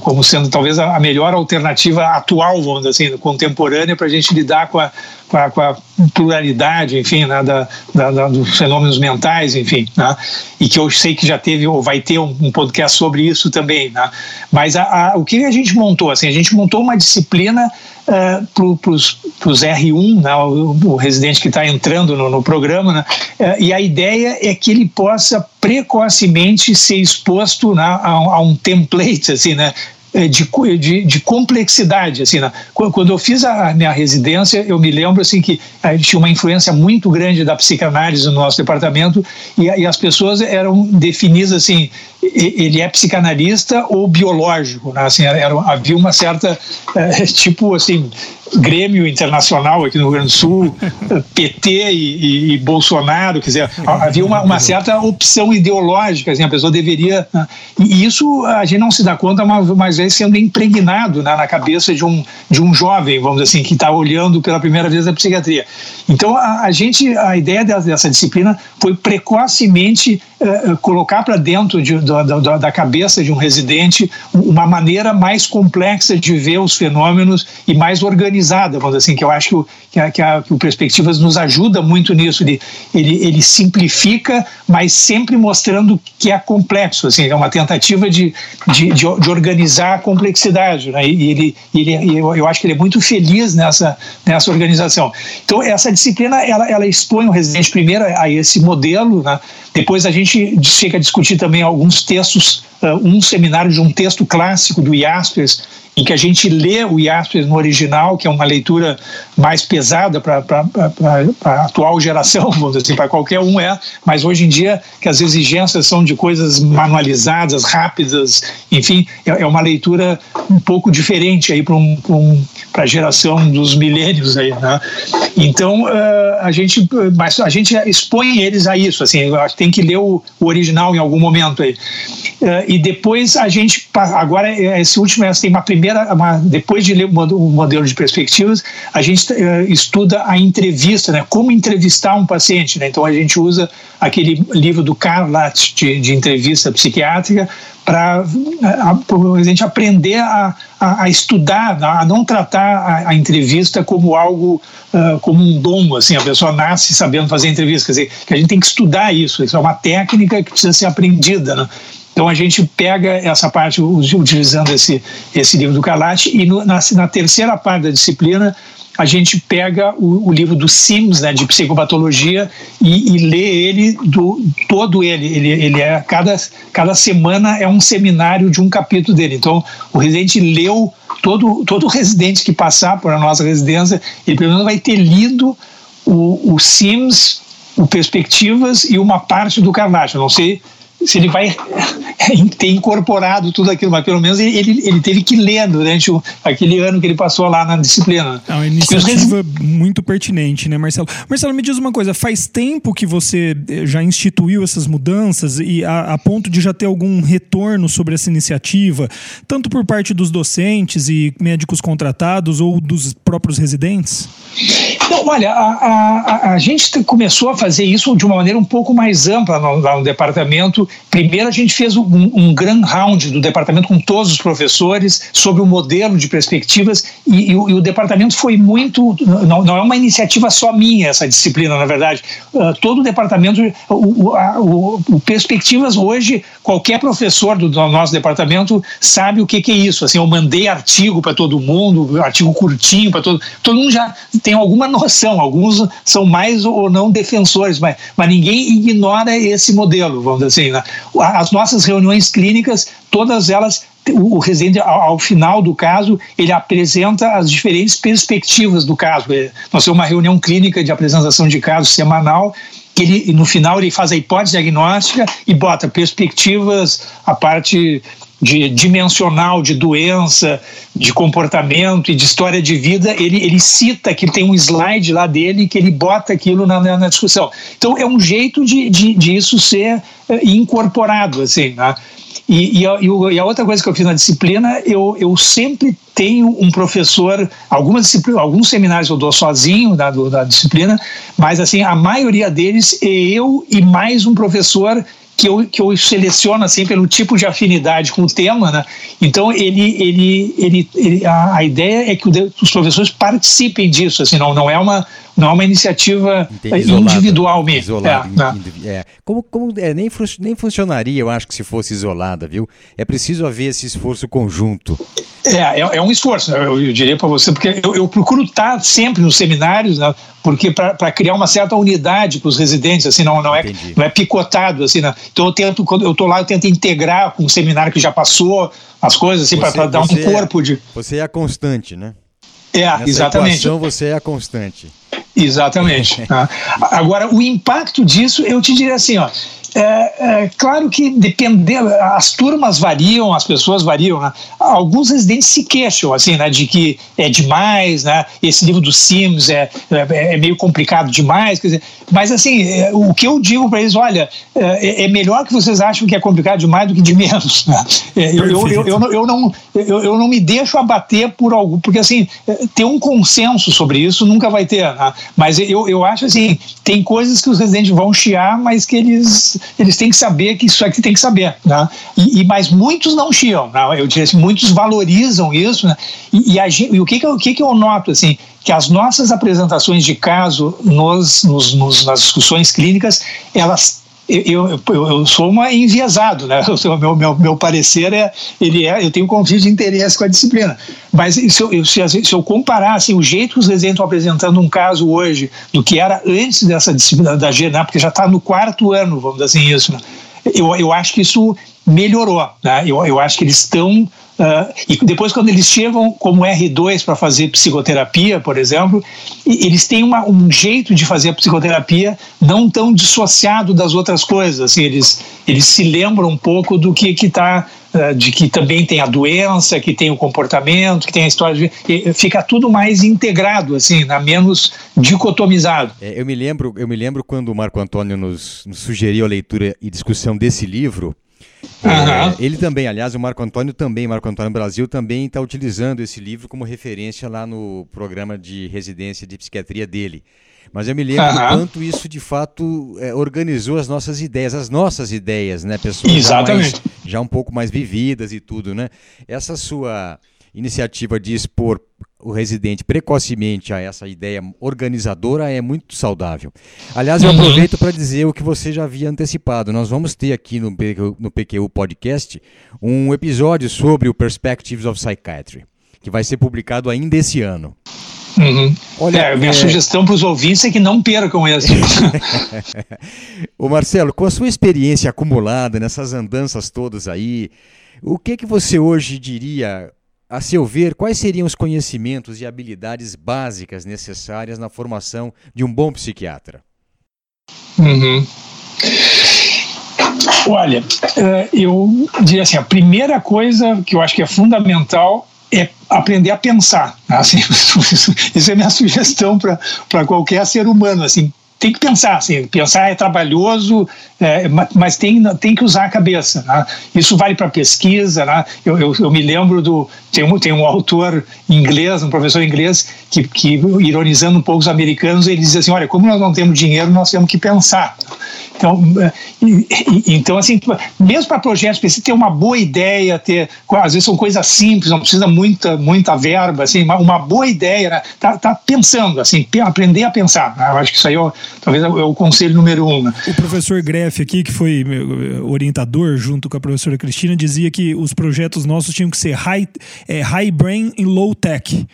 como sendo talvez a melhor alternativa atual, vamos dizer assim, contemporânea, para a gente lidar com a, com a, com a pluralidade, enfim, né, da, da, da, dos fenômenos mentais, enfim, né, e que eu sei que já teve ou vai ter um, um podcast sobre isso também, né, mas a, a, o que a gente montou, assim, a gente montou uma disciplina uh, para os R1, né, o, o, residente que está entrando no, no programa, né, uh, e a ideia é que ele possa precocemente ser exposto né, a, a, um template, assim, né, de, de, de, complexidade assim né? quando eu fiz a minha residência eu me lembro assim que gente tinha uma influência muito grande da psicanálise no nosso departamento e, e as pessoas eram definidas assim ele é psicanalista ou biológico né? assim era, havia uma certa é, tipo assim Grêmio Internacional aqui no Rio Grande do Sul, PT e, e, e Bolsonaro, quer dizer, havia uma, uma, certa opção ideológica, assim, a pessoa deveria. Né? E isso a gente não se dá conta, mas, mas é sendo impregnado né, na cabeça de um, de um jovem, vamos dizer assim, que está olhando pela primeira vez a psiquiatria. Então, a, a gente, a ideia dessa, dessa disciplina foi precocemente uh, colocar para dentro de, da, da, da cabeça de um residente uma maneira mais complexa de ver os fenômenos e mais organizada, vamos assim, que eu acho que, a, que, a, que o Perspectivas nos ajuda muito nisso, ele, ele, ele simplifica, mas sempre mostrando que é complexo, assim, é uma tentativa de, de, de, de organizar a complexidade, né? e ele, ele, eu, eu acho que ele é muito feliz nessa, nessa organização. Então, essa disciplina, ela, ela expõe o residente primeiro a esse modelo, né? depois a gente chega a discutir também alguns textos, uh, um seminário de um texto clássico do Jaspers, em que a gente lê o Jaspers no original, que é uma leitura mais pesada para a atual geração, vamos dizer assim, para qualquer um é, mas hoje em dia que as exigências são de coisas manualizadas, rápidas, enfim, é, é uma leitura um pouco diferente aí para um, um, a geração dos milênios aí, né? Então uh, a gente, mas a gente expõe eles a isso, assim, tem que ler o, o original em algum momento aí. Uh, e depois a gente, agora esse último, essa tem uma primeira, uma, depois de ler o modelo de perspectivas, a gente estuda a entrevista, né? Como entrevistar um paciente, né? Então a gente usa aquele livro do Carlat de, de entrevista psiquiátrica para a gente aprender a, a, a, estudar, a não tratar a, a entrevista como algo, uh, como um dom, assim, a pessoa nasce sabendo fazer entrevista, quer dizer, que a gente tem que estudar isso, isso é uma técnica que precisa ser aprendida, né? Então a gente pega essa parte utilizando esse, esse livro do Calate e no, na, na terceira parte da disciplina a gente pega o, o, livro do Sims, né, de psicopatologia, e, e, lê ele do todo ele. Ele, ele é cada, cada semana é um seminário de um capítulo dele. Então o residente leu todo todo residente que passar por a nossa residência, ele pelo menos vai ter lido o, o Sims, o Perspectivas e uma parte do Carnage. Não sei se ele vai ter incorporado tudo aquilo, mas pelo menos ele, ele, teve que ler durante o, aquele ano que ele passou lá na disciplina. É uma iniciativa muito pertinente, né, Marcelo? Marcelo, me diz uma coisa: faz tempo que você eh, já instituiu essas mudanças e a, a ponto de já ter algum retorno sobre essa iniciativa, tanto por parte dos docentes e médicos contratados ou dos próprios residentes? Não, olha, a, a, a, gente começou a fazer isso de uma maneira um pouco mais ampla no, lá no departamento. Primeiro, a gente fez um, um grand round do departamento com todos os professores sobre o modelo de perspectivas e, e, o, e o, departamento foi muito. Não, não, é uma iniciativa só minha essa disciplina, na verdade. Uh, todo o departamento, o, o, o, Perspectivas hoje, qualquer professor do, do, nosso departamento sabe o que, que é isso. Assim, eu mandei artigo para todo mundo, artigo curtinho para todo. Todo mundo já tem alguma noção, alguns são mais ou não defensores, mas, mas ninguém ignora esse modelo, vamos dizer assim. Né? As nossas reuniões clínicas, todas elas o residente, ao, final do caso, ele apresenta as diferentes perspectivas do caso. É, nós temos uma reunião clínica de apresentação de casos semanal, que ele, no final ele faz a hipótese diagnóstica e bota perspectivas, a parte de dimensional de doença, de comportamento e de história de vida, ele, ele cita que tem um slide lá dele que ele bota aquilo na, na, discussão. Então é um jeito de, de, de isso ser eh, incorporado, assim, né? E, e, a, e, a, outra coisa que eu fiz na disciplina, eu, eu sempre tenho um professor, algumas alguns seminários eu dou sozinho da, da disciplina, mas assim, a maioria deles é eu e mais um professor que eu, que eu seleciono assim pelo tipo de afinidade com o tema, né? Então ele, ele, ele, ele a, a, ideia é que os professores participem disso, assim, não, não é uma não é uma iniciativa Isolado, individual mesmo. Isolado, é, é. Como, como é, nem, nem funcionaria, eu acho, que se fosse isolada, viu? É preciso haver esse esforço conjunto. É, é, é um esforço, né? eu, eu diria para você, porque eu, eu, procuro estar sempre nos seminários, né? porque para criar uma certa unidade com os residentes, assim, não, não, é, não é picotado, assim, né? então eu tento, quando eu estou lá, eu tento integrar com o seminário que já passou, as coisas, assim, para dar um é corpo de... Você é a constante, né? É, Nessa exatamente. Equação, você é a constante. Exatamente. Tá? Agora, o impacto disso, eu te diria assim, ó, é, é, claro que dependendo, as turmas variam, as pessoas variam. Né? Alguns residentes se queixam assim, né, de que é demais, né? Esse livro do Sims é, é, é meio complicado demais. Dizer, mas assim, é, o que eu digo para eles, olha, é, é, melhor que vocês acham que é complicado demais do que de menos. Né? É, eu, eu, eu, eu, não, eu, não, eu, eu não me deixo abater por algo, porque assim, ter um consenso sobre isso nunca vai ter. Né? Mas eu, eu acho assim, tem coisas que os residentes vão chiar, mas que eles eles têm que saber que isso aqui tem que saber, né? E, e mas muitos não chiam, né? eu diria assim, muitos valorizam isso, né? E, e, a, e o que que eu, o que que eu noto assim, que as nossas apresentações de caso nos, nos, nos nas discussões clínicas, elas eu, eu, eu, sou uma enviesado, né? O meu, meu, meu parecer é, ele é, eu tenho conflito de interesse com a disciplina. Mas se eu, se, se eu assim, o jeito que os residentes estão apresentando um caso hoje do que era antes dessa disciplina da GNA, porque já está no quarto ano, vamos dizer assim, isso, né? eu, eu acho que isso melhorou. Né? Eu, eu acho que eles estão Uh, e depois, quando eles chegam como R2 para fazer psicoterapia, por exemplo, eles têm uma, um jeito de fazer a psicoterapia não tão dissociado das outras coisas. Assim, eles, eles se lembram um pouco do que está uh, de que também tem a doença, que tem o comportamento, que tem a história de, fica tudo mais integrado, assim, na menos dicotomizado. É, eu me lembro, eu me lembro quando o Marco Antônio nos, nos sugeriu a leitura e discussão desse livro Uhum. É, ele também, aliás, o Marco Antônio também, Marco Antônio Brasil também está utilizando esse livro como referência lá no programa de residência de psiquiatria dele. Mas eu me lembro uhum. quanto isso de fato é, organizou as nossas ideias, as nossas ideias, né, pessoas Exatamente. Já, mais, já um pouco mais vividas e tudo, né? Essa sua iniciativa de expor o residente precocemente a essa ideia organizadora é muito saudável. Aliás, eu uhum. aproveito para dizer o que você já havia antecipado. Nós vamos ter aqui no PQ, no PQU Podcast um episódio sobre o Perspectives of Psychiatry, que vai ser publicado ainda esse ano. Uhum. Olha, é, minha é... sugestão para os ouvintes é que não percam esse. o Marcelo, com a sua experiência acumulada nessas andanças todas aí, o que que você hoje diria a seu ver, quais seriam os conhecimentos e habilidades básicas necessárias na formação de um bom psiquiatra? Uhum. Olha, eh, eu diria assim: a primeira coisa que eu acho que é fundamental é aprender a pensar. Assim, isso é minha sugestão para qualquer ser humano. Assim, tem que pensar, assim, pensar é trabalhoso, é, mas tem, tem que usar a cabeça. Né? Isso vale para pesquisa. Né? Eu, eu, eu, me lembro do. Tem um, tem um autor inglês, um professor inglês, que, que, ironizando um pouco os americanos, ele diz assim: olha, como nós não temos dinheiro, nós temos que pensar. Então, é, então assim, mesmo para projetos, precisa ter uma boa ideia, ter, às vezes são coisas simples, não precisa muita, muita verba, assim, uma boa ideia, né? tá, tá pensando, assim, aprender a pensar. Né? Eu acho que isso aí é, talvez é o conselho número um. Né? O professor Greff aqui, que foi orientador junto com a professora Cristina, dizia que os projetos nossos tinham que ser high, é, high brain e low tech.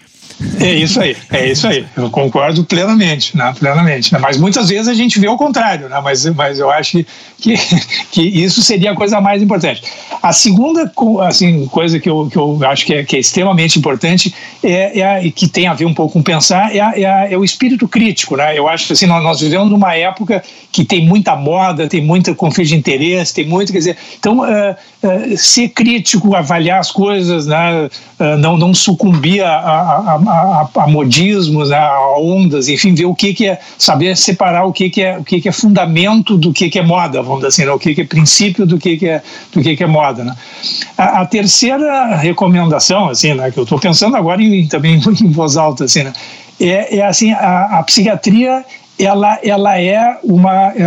É isso aí, é isso aí. Eu concordo plenamente, né? plenamente. Né? Mas muitas vezes a gente vê o contrário, né? mas, mas eu acho que, que isso seria a coisa mais importante. A segunda assim, coisa que eu, que eu acho que é, que é extremamente importante é, é a, que tem a ver um pouco com pensar é, a, é, a, é, o espírito crítico. Né? Eu acho que assim, nós, nós, vivemos numa época que tem muita moda, tem muita conflito de interesse, tem muito, quer dizer, então uh, uh, ser crítico, avaliar as coisas, né? Uh, não, não sucumbir a, a a, a, modismos, a ondas, enfim, ver o que, que é, saber separar o que, que, é, o que, que é fundamento do que, que é moda, vamos dizer assim, né, o que, que é princípio do que, que, é, do que, que é moda. Né. A, a terceira recomendação, assim, né, que eu estou pensando agora em, também em voz alta, assim, né, é, é assim, a, a psiquiatria ela, ela é uma é,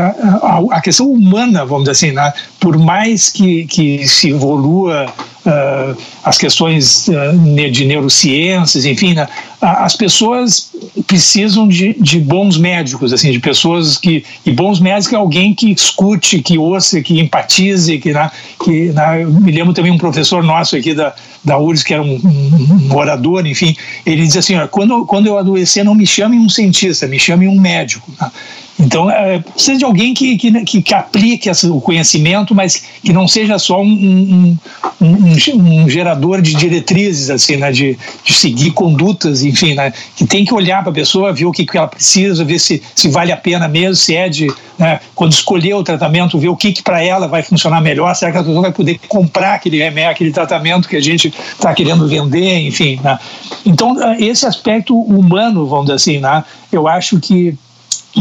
a, questão humana, vamos dizer assim, né? por mais que, que se evolua uh, as questões uh, de neurociências, enfim, né? as pessoas precisam de, de bons médicos, assim, de pessoas que e bons médicos é alguém que escute, que ouça, que empatize, que, né? que né? me lembro também um professor nosso aqui da da URSS, que era um, um, orador, enfim, ele diz assim, quando, quando eu adoecer, não me chame um cientista, me chame um médico. Tá? Então, é, precisa de alguém que, que, que, aplique o conhecimento, mas que não seja só um, um, um, um gerador de diretrizes, assim, né, de, de seguir condutas, enfim, né, que tem que olhar para a pessoa, ver o que, que ela precisa, ver se, se vale a pena mesmo, se é de, né, quando escolher o tratamento, ver o que, que para ela vai funcionar melhor, será que a pessoa vai poder comprar aquele remédio, aquele tratamento que a gente está querendo vender, enfim. Né. Então, esse aspecto humano, vamos dizer assim, né, eu acho que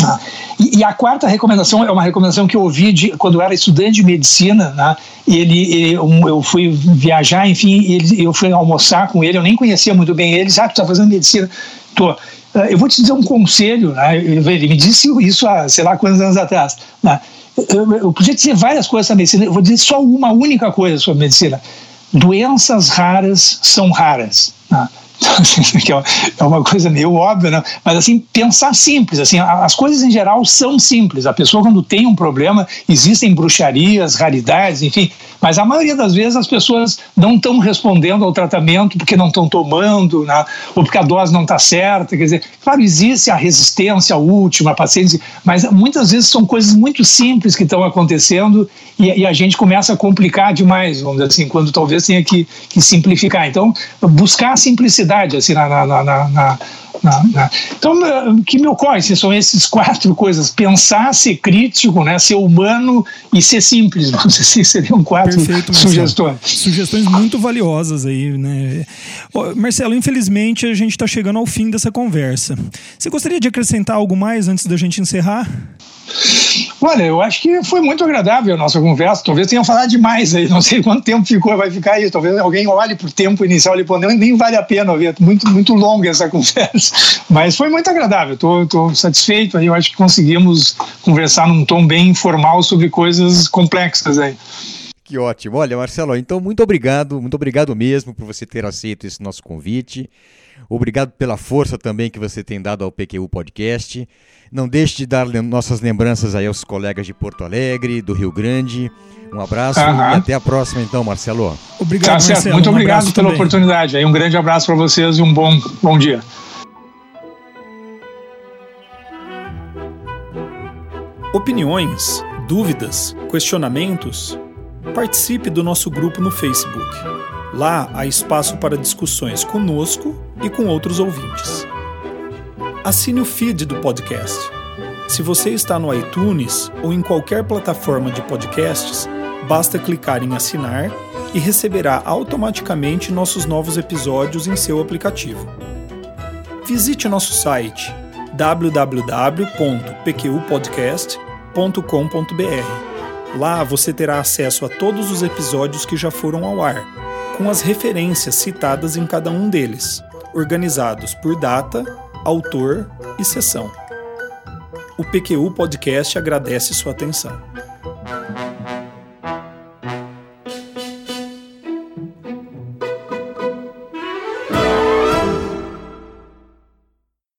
ah, e, e, a quarta recomendação é uma recomendação que eu ouvi de, quando eu era estudante de medicina, né? ele, ele um, eu fui viajar, enfim, ele, eu fui almoçar com ele, eu nem conhecia muito bem ele, ah, tu está fazendo medicina? Tô. Ah, eu vou te dizer um conselho, né? ele me disse isso há sei lá quantos anos atrás. Né? Eu, eu podia dizer várias coisas sobre medicina, eu vou dizer só uma única coisa sobre medicina. Doenças raras são raras. Né? que é uma coisa meio óbvia, né? mas assim, pensar simples, assim, as coisas em geral são simples, a pessoa quando tem um problema, existem bruxarias, raridades, enfim, mas a maioria das vezes as pessoas não estão respondendo ao tratamento porque não estão tomando, né? ou porque a dose não está certa, quer dizer, claro, existe a resistência última, a paciência, mas muitas vezes são coisas muito simples que estão acontecendo e, e, a gente começa a complicar demais, vamos dizer assim, quando talvez tenha que, que simplificar. Então, buscar a simplicidade assim, na, na, na, na então, o que me ocorre assim, são essas quatro coisas: pensar, ser crítico, né, ser humano e ser simples. Não sei se seriam quatro Perfeito, sugestões. Sugestões muito valiosas aí, né? Marcelo, infelizmente a gente está chegando ao fim dessa conversa. Você gostaria de acrescentar algo mais antes da gente encerrar? Olha, eu acho que foi muito agradável a nossa conversa. Talvez tenha falado demais aí, não sei quanto tempo ficou, vai ficar aí. Talvez alguém olhe para o tempo inicial e pô, nem vale a pena ouvir. Muito, muito longa essa conversa. Mas foi muito agradável, estou satisfeito aí. Eu acho que conseguimos conversar num tom bem informal sobre coisas complexas aí. Que ótimo. Olha, Marcelo, então muito obrigado, muito obrigado mesmo por você ter aceito esse nosso convite. Obrigado pela força também que você tem dado ao PQU Podcast. Não deixe de dar nossas lembranças aí aos colegas de Porto Alegre, do Rio Grande. Um abraço uhum. e até a próxima, então, Marcelo. Obrigado, tá Marcelo. Muito um obrigado pela também. oportunidade. Aí um grande abraço para vocês e um bom, bom dia. Opiniões, dúvidas, questionamentos? Participe do nosso grupo no Facebook. Lá há espaço para discussões conosco e com outros ouvintes. Assine o feed do podcast. Se você está no iTunes ou em qualquer plataforma de podcasts, basta clicar em assinar e receberá automaticamente nossos novos episódios em seu aplicativo. Visite nosso site www.pqpodcast.com.br. Lá você terá acesso a todos os episódios que já foram ao ar, com as referências citadas em cada um deles, organizados por data, autor e sessão. O PQU Podcast agradece sua atenção.